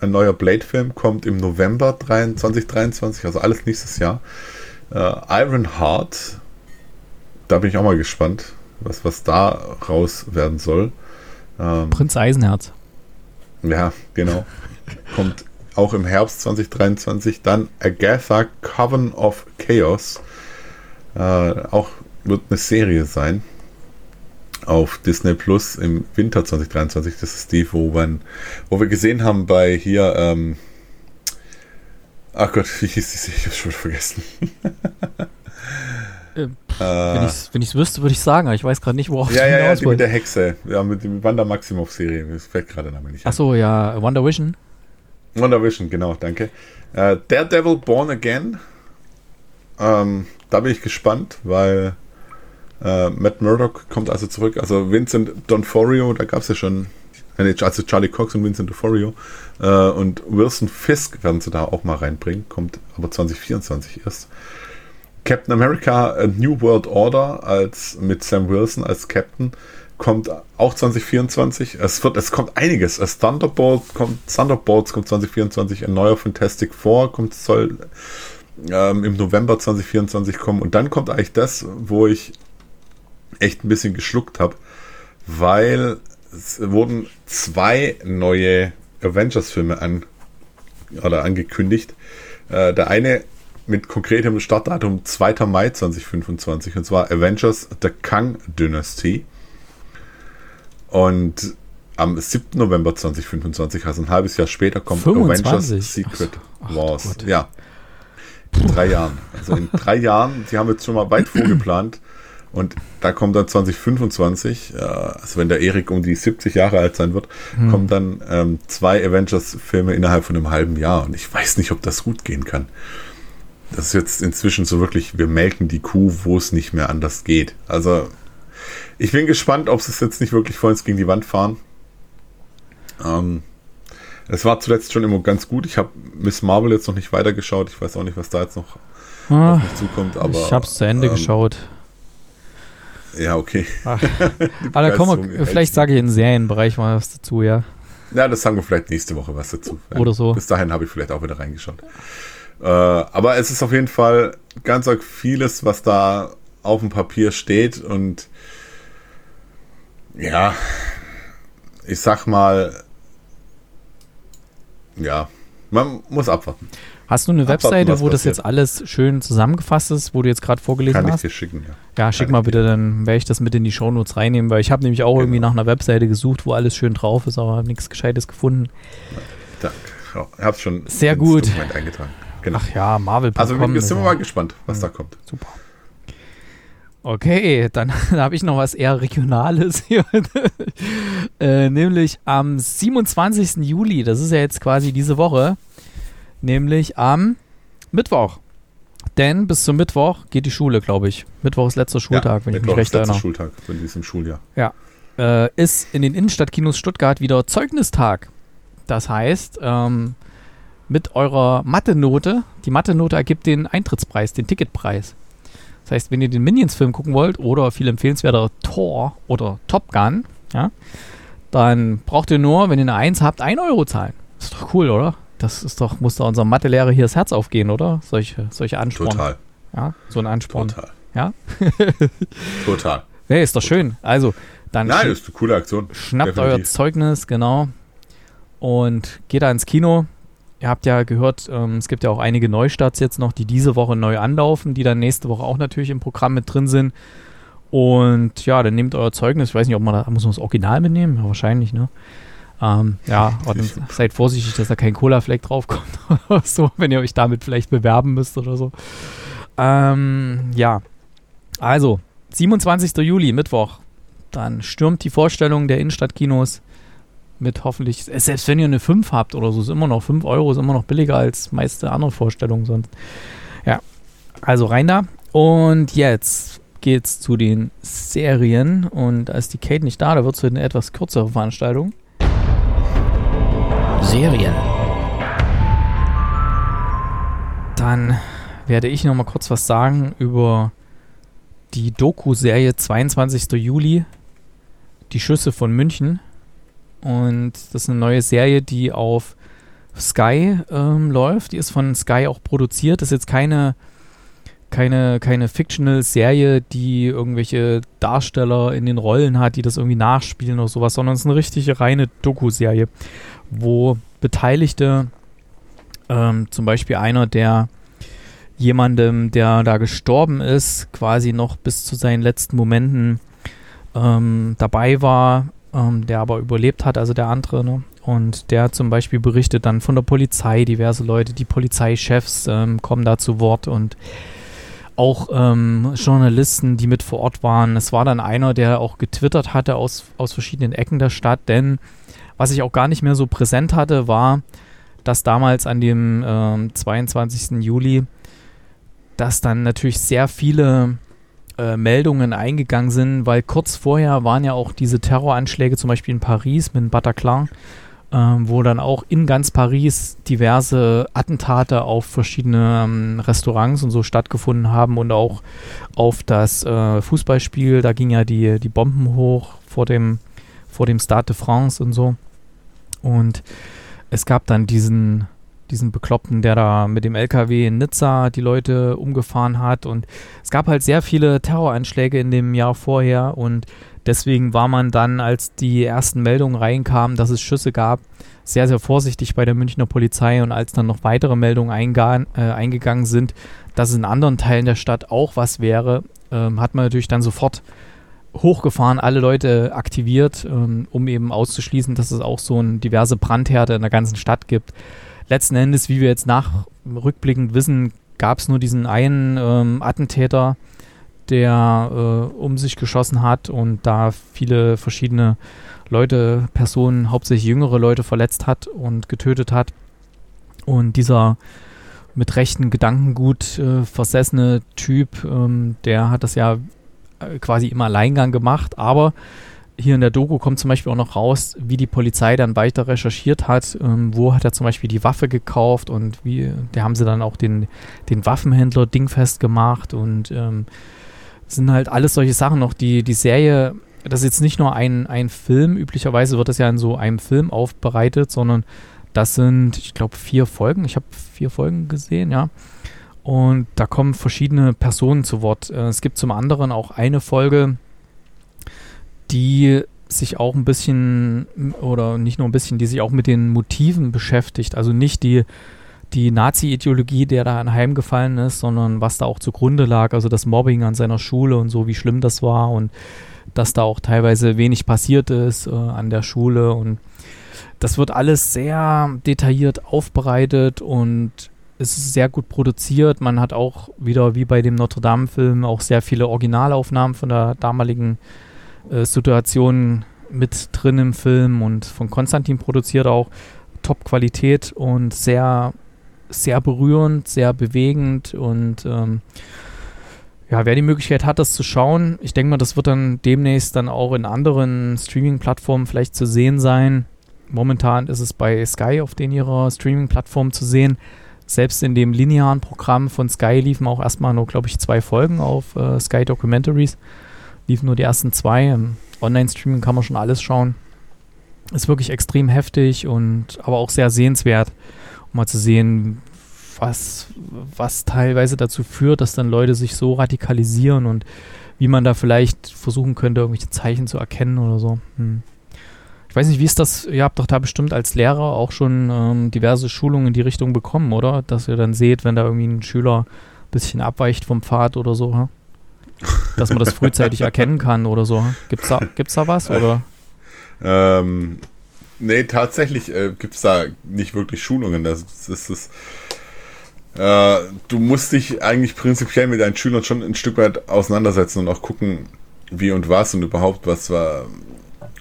ein neuer Blade-Film, kommt im November 2023, also alles nächstes Jahr. Äh, Iron Heart, da bin ich auch mal gespannt, was, was da raus werden soll. Ähm, Prinz Eisenherz. Ja, genau. kommt auch im Herbst 2023. Dann Agatha Coven of Chaos. Äh, auch wird eine Serie sein auf Disney Plus im Winter 2023. Das ist die, wo, man, wo wir gesehen haben bei hier, ähm, ach Gott, wie hieß die Serie? Ich hab's schon vergessen. äh, wenn ich es wüsste, würde ich sagen, aber ich weiß gerade nicht, worauf Ja, ja, ja, die mit der Hexe. Ja, mit dem Wanda Maximoff-Serie. Das fällt gerade damit nicht Ach so, ja, Wonder Vision. Wonder Vision, genau, danke. Äh, Daredevil Born Again. Ähm, da bin ich gespannt, weil äh, Matt Murdock kommt also zurück. Also Vincent Donforio, da gab es ja schon, also Charlie Cox und Vincent Donforio. Äh, und Wilson Fisk werden sie da auch mal reinbringen. Kommt aber 2024 erst. Captain America New World Order als mit Sam Wilson als Captain kommt auch 2024. Es wird, es kommt einiges. Es Thunderbolt kommt, Thunderbolts kommt 2024. Ein neuer Fantastic Four kommt, soll ähm, im November 2024 kommen. Und dann kommt eigentlich das, wo ich echt ein bisschen geschluckt habe, weil es wurden zwei neue Avengers-Filme an, oder angekündigt. Äh, der eine mit konkretem Startdatum 2. Mai 2025 und zwar Avengers The Kang Dynasty. Und am 7. November 2025, also ein halbes Jahr später, kommt 25? Avengers Secret ach, Wars. Ach ja. In drei Jahren. Also in drei Jahren, die haben jetzt schon mal weit vorgeplant, und da kommt dann 2025, äh, also wenn der Erik um die 70 Jahre alt sein wird, hm. kommen dann ähm, zwei Avengers-Filme innerhalb von einem halben Jahr. Und ich weiß nicht, ob das gut gehen kann. Das ist jetzt inzwischen so wirklich, wir melken die Kuh, wo es nicht mehr anders geht. Also ich bin gespannt, ob sie es jetzt nicht wirklich vor uns gegen die Wand fahren. Ähm, es war zuletzt schon immer ganz gut. Ich habe Miss Marvel jetzt noch nicht weitergeschaut. Ich weiß auch nicht, was da jetzt noch ah, auf mich zukommt. Aber, ich habe es zu Ende ähm, geschaut. Ja, okay. Ach, aber da kommen wir, vielleicht sage ich in Serienbereich mal was dazu, ja. Ja, das sagen wir vielleicht nächste Woche was dazu. Oder so. Bis dahin habe ich vielleicht auch wieder reingeschaut. Äh, aber es ist auf jeden Fall ganz vieles, was da auf dem Papier steht und ja, ich sag mal, ja, man muss abwarten. Hast du eine abwarten, Webseite, wo das jetzt alles schön zusammengefasst ist, wo du jetzt gerade vorgelesen Kann hast? Kann ich dir schicken, ja. Ja, schick Kann mal bitte, dann werde ich das mit in die Shownotes reinnehmen, weil ich habe nämlich auch genau. irgendwie nach einer Webseite gesucht, wo alles schön drauf ist, aber habe nichts Gescheites gefunden. Danke. Ich habe schon sehr gut eingetragen. Genau. Ach ja, Marvel. Also wir sind wir mal gespannt, was da kommt. Super. Okay, dann habe ich noch was eher Regionales hier. äh, nämlich am 27. Juli, das ist ja jetzt quasi diese Woche, nämlich am Mittwoch. Denn bis zum Mittwoch geht die Schule, glaube ich. Mittwoch ist letzter Schultag, ja, wenn Mittwoch ich mich recht erinnere. Schultag in diesem Schuljahr. Ja. Äh, ist in den Innenstadtkinos Stuttgart wieder Zeugnistag. Das heißt, ähm, mit eurer Mathe-Note, die Mathe-Note ergibt den Eintrittspreis, den Ticketpreis. Das heißt, wenn ihr den Minions-Film gucken wollt oder viel empfehlenswerter Thor oder Top Gun, ja, dann braucht ihr nur, wenn ihr eine 1 habt, 1 Euro zahlen. ist doch cool, oder? Das ist doch, muss doch unserem Mathelehrer hier das Herz aufgehen, oder? Solche, solche Ansporn. Total. Ja, so ein Ansporn. Total. Ja? Total. Nee, ist doch Total. schön. Also, dann. Nein, ist eine coole Aktion. Schnappt Definitiv. euer Zeugnis, genau. Und geht da ins Kino ihr habt ja gehört, ähm, es gibt ja auch einige Neustarts jetzt noch, die diese Woche neu anlaufen, die dann nächste Woche auch natürlich im Programm mit drin sind. Und ja, dann nehmt euer Zeugnis. Ich weiß nicht, ob man da, muss man das Original mitnehmen? Ja, wahrscheinlich, ne? Ähm, ja, seid vorsichtig, dass da kein Cola-Fleck draufkommt oder so, wenn ihr euch damit vielleicht bewerben müsst oder so. Ähm, ja, also 27. Juli, Mittwoch. Dann stürmt die Vorstellung der Innenstadtkinos mit hoffentlich, selbst wenn ihr eine 5 habt oder so, ist immer noch 5 Euro, ist immer noch billiger als meiste andere Vorstellungen sonst. Ja, also rein da. Und jetzt geht's zu den Serien und da ist die Kate nicht da, da wird es eine etwas kürzere Veranstaltung. Serien. Dann werde ich noch mal kurz was sagen über die Doku-Serie 22. Juli, die Schüsse von München. Und das ist eine neue Serie, die auf Sky ähm, läuft. Die ist von Sky auch produziert. Das ist jetzt keine, keine, keine Fictional-Serie, die irgendwelche Darsteller in den Rollen hat, die das irgendwie nachspielen oder sowas, sondern es ist eine richtige reine Doku-Serie, wo Beteiligte, ähm, zum Beispiel einer, der jemandem, der da gestorben ist, quasi noch bis zu seinen letzten Momenten ähm, dabei war, ähm, der aber überlebt hat, also der andere. Ne? Und der zum Beispiel berichtet dann von der Polizei, diverse Leute, die Polizeichefs ähm, kommen da zu Wort und auch ähm, Journalisten, die mit vor Ort waren. Es war dann einer, der auch getwittert hatte aus, aus verschiedenen Ecken der Stadt, denn was ich auch gar nicht mehr so präsent hatte, war, dass damals an dem ähm, 22. Juli dass dann natürlich sehr viele äh, Meldungen eingegangen sind, weil kurz vorher waren ja auch diese Terroranschläge, zum Beispiel in Paris mit Bataclan, äh, wo dann auch in ganz Paris diverse Attentate auf verschiedene ähm, Restaurants und so stattgefunden haben und auch auf das äh, Fußballspiel, da ging ja die, die Bomben hoch vor dem, vor dem Stade de France und so. Und es gab dann diesen diesen Bekloppten, der da mit dem LKW in Nizza die Leute umgefahren hat. Und es gab halt sehr viele Terroranschläge in dem Jahr vorher. Und deswegen war man dann, als die ersten Meldungen reinkamen, dass es Schüsse gab, sehr, sehr vorsichtig bei der Münchner Polizei. Und als dann noch weitere Meldungen äh, eingegangen sind, dass es in anderen Teilen der Stadt auch was wäre, ähm, hat man natürlich dann sofort hochgefahren, alle Leute aktiviert, ähm, um eben auszuschließen, dass es auch so ein diverse Brandherde in der ganzen Stadt gibt letzten Endes, wie wir jetzt nach rückblickend wissen, gab es nur diesen einen ähm, Attentäter, der äh, um sich geschossen hat und da viele verschiedene Leute, Personen, hauptsächlich jüngere Leute verletzt hat und getötet hat. Und dieser mit rechten Gedankengut äh, versessene Typ, ähm, der hat das ja äh, quasi im Alleingang gemacht, aber hier in der Doku kommt zum Beispiel auch noch raus, wie die Polizei dann weiter recherchiert hat. Ähm, wo hat er zum Beispiel die Waffe gekauft und wie, da haben sie dann auch den, den Waffenhändler dingfest gemacht und ähm, sind halt alles solche Sachen noch. Die, die Serie, das ist jetzt nicht nur ein, ein Film, üblicherweise wird das ja in so einem Film aufbereitet, sondern das sind, ich glaube, vier Folgen. Ich habe vier Folgen gesehen, ja. Und da kommen verschiedene Personen zu Wort. Äh, es gibt zum anderen auch eine Folge, die sich auch ein bisschen oder nicht nur ein bisschen, die sich auch mit den Motiven beschäftigt. Also nicht die, die Nazi-Ideologie, der da anheimgefallen ist, sondern was da auch zugrunde lag. Also das Mobbing an seiner Schule und so, wie schlimm das war und dass da auch teilweise wenig passiert ist äh, an der Schule. Und das wird alles sehr detailliert aufbereitet und es ist sehr gut produziert. Man hat auch wieder wie bei dem Notre Dame-Film auch sehr viele Originalaufnahmen von der damaligen äh, Situationen mit drin im Film und von Konstantin produziert auch. Top-Qualität und sehr, sehr berührend, sehr bewegend und ähm, ja, wer die Möglichkeit hat, das zu schauen, ich denke mal, das wird dann demnächst dann auch in anderen Streaming-Plattformen vielleicht zu sehen sein. Momentan ist es bei Sky auf den ihrer Streaming-Plattform zu sehen. Selbst in dem linearen Programm von Sky liefen auch erstmal nur, glaube ich, zwei Folgen auf äh, Sky Documentaries liefen nur die ersten zwei. Im Online-Streaming kann man schon alles schauen. Ist wirklich extrem heftig und aber auch sehr sehenswert, um mal zu sehen, was, was teilweise dazu führt, dass dann Leute sich so radikalisieren und wie man da vielleicht versuchen könnte, irgendwelche Zeichen zu erkennen oder so. Hm. Ich weiß nicht, wie ist das? Ihr habt doch da bestimmt als Lehrer auch schon ähm, diverse Schulungen in die Richtung bekommen, oder? Dass ihr dann seht, wenn da irgendwie ein Schüler ein bisschen abweicht vom Pfad oder so. Hm? Dass man das frühzeitig erkennen kann oder so. Gibt's da, gibt's da was? Oder? Ähm, nee, tatsächlich äh, gibt es da nicht wirklich Schulungen. Das, das ist. Äh, du musst dich eigentlich prinzipiell mit deinen Schülern schon ein Stück weit auseinandersetzen und auch gucken, wie und was und überhaupt was war,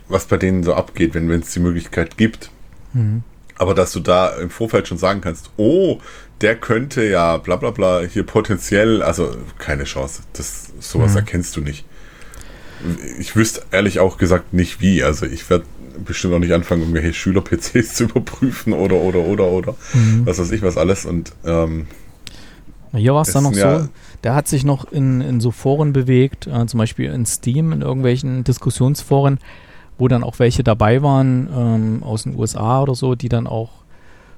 was bei denen so abgeht, wenn es die Möglichkeit gibt. Mhm. Aber dass du da im Vorfeld schon sagen kannst, oh, der könnte ja bla bla bla hier potenziell, also keine Chance. Das, sowas Mhm. erkennst du nicht. Ich wüsste ehrlich auch gesagt nicht wie. Also ich werde bestimmt auch nicht anfangen, irgendwelche Schüler-PCs zu überprüfen oder oder oder oder Mhm. was weiß ich was alles. Und ähm, Hier war es dann noch ja- so, der hat sich noch in, in so Foren bewegt, äh, zum Beispiel in Steam, in irgendwelchen Diskussionsforen, wo dann auch welche dabei waren ähm, aus den USA oder so, die dann auch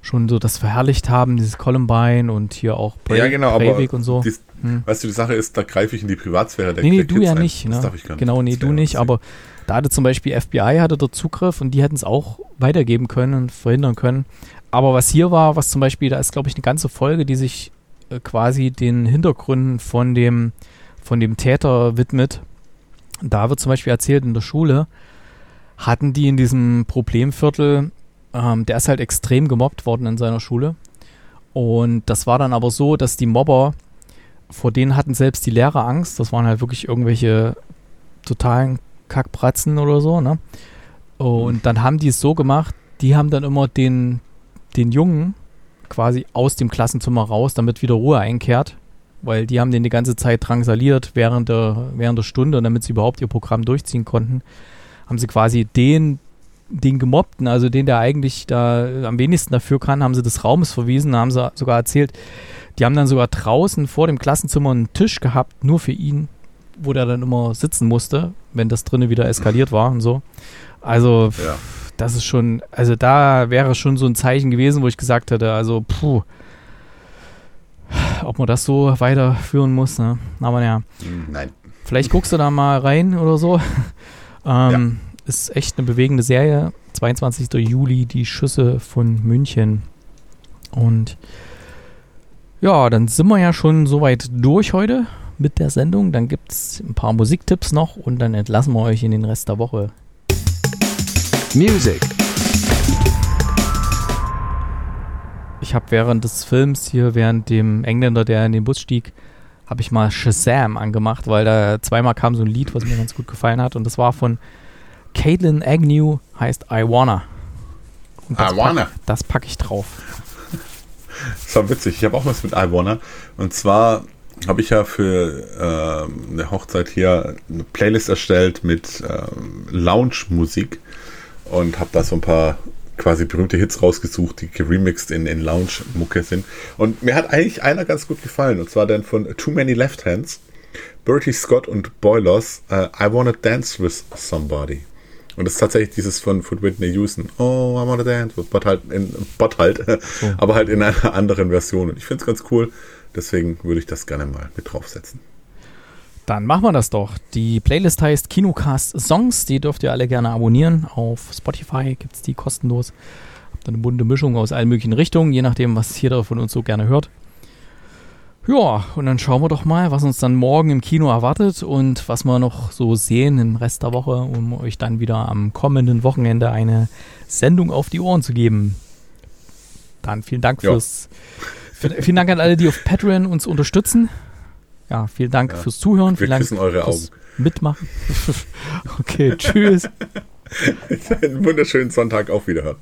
schon so das verherrlicht haben, dieses Columbine und hier auch Brei- ja genau, Breivik und so. dies, Hm. weißt du, die Sache ist, da greife ich in die Privatsphäre der Nee, nee, der du Kids ja ein. nicht. Das Ne? darf ich gar nicht. Genau, nee, Das du nicht, aber da hatte zum Beispiel FBI hatte dort Zugriff und die hätten es auch weitergeben können und verhindern können. Aber was hier war, was zum Beispiel, da ist glaube ich eine ganze Folge, die sich äh, quasi den Hintergründen von dem, von dem Täter widmet. Da wird zum Beispiel erzählt, in der Schule hatten die in diesem Problemviertel, ähm, der ist halt extrem gemobbt worden in seiner Schule. Und das war dann aber so, dass die Mobber, vor denen hatten selbst die Lehrer Angst. Das waren halt wirklich irgendwelche totalen Kackbratzen oder so, ne? Und dann haben die es so gemacht, die haben dann immer den, den Jungen quasi aus dem Klassenzimmer raus, damit wieder Ruhe einkehrt. Weil die haben den die ganze Zeit drangsaliert während der, während der Stunde und damit sie überhaupt ihr Programm durchziehen konnten, haben sie quasi den, den Gemobbten, also den, der eigentlich da am wenigsten dafür kann, haben sie des Raumes verwiesen, haben sie sogar erzählt, die haben dann sogar draußen vor dem Klassenzimmer einen Tisch gehabt, nur für ihn, wo der dann immer sitzen musste, wenn das drinnen wieder eskaliert war und so. Also, Ja. das ist schon, also da wäre schon so ein Zeichen gewesen, wo ich gesagt hätte, also, puh, ob man das so weiterführen muss, ne? Aber ja, Nein. vielleicht guckst du da mal rein oder so. ähm, Ist echt eine bewegende Serie. 22. Juli, die Schüsse von München. Und ja, dann sind wir ja schon soweit durch heute mit der Sendung. Dann gibt es ein paar Musiktipps noch und dann entlassen wir euch in den Rest der Woche. Music. Ich habe während des Films hier, während dem Engländer, der in den Bus stieg, habe ich mal Shazam angemacht, weil da zweimal kam so ein Lied, was mir ganz gut gefallen hat. Und das war von Caitlin Agnew, heißt I Wanna. Und das I Wanna. Pack, das packe ich drauf. Das war witzig. Ich habe auch was mit I Wanna. Und zwar habe ich ja für ähm, eine Hochzeit hier eine Playlist erstellt mit ähm, Lounge-Musik und habe da so ein paar quasi berühmte Hits rausgesucht, die geremixed in, in Lounge-Mucke sind. Und mir hat eigentlich einer ganz gut gefallen, und zwar der von Too Many Left Hands, Bertie Scott und Boilers, äh, I Wanna Dance With Somebody. Und das ist tatsächlich dieses von, von Whitney Houston. Oh, I wanna dance but halt, in, but halt, aber halt in einer anderen Version. Und ich finde es ganz cool. Deswegen würde ich das gerne mal mit draufsetzen. Dann machen wir das doch. Die Playlist heißt Kinocast Songs. Die dürft ihr alle gerne abonnieren. Auf Spotify gibt es die kostenlos. Habt eine bunte Mischung aus allen möglichen Richtungen, je nachdem, was jeder von uns so gerne hört. Ja, und dann schauen wir doch mal, was uns dann morgen im Kino erwartet und was wir noch so sehen im Rest der Woche, um euch dann wieder am kommenden Wochenende eine Sendung auf die Ohren zu geben. Dann vielen Dank Ja. fürs. Vielen Dank an alle, die auf Patreon uns unterstützen. Ja, vielen Dank Ja. fürs Zuhören. Wir Vielen Dank küssen eure fürs Mitmachen. okay, tschüss. Einen wunderschönen Sonntag auf Wiederhören.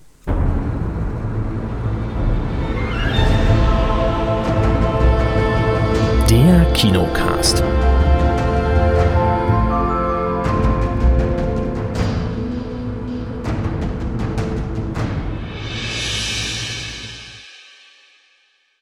Kinocast.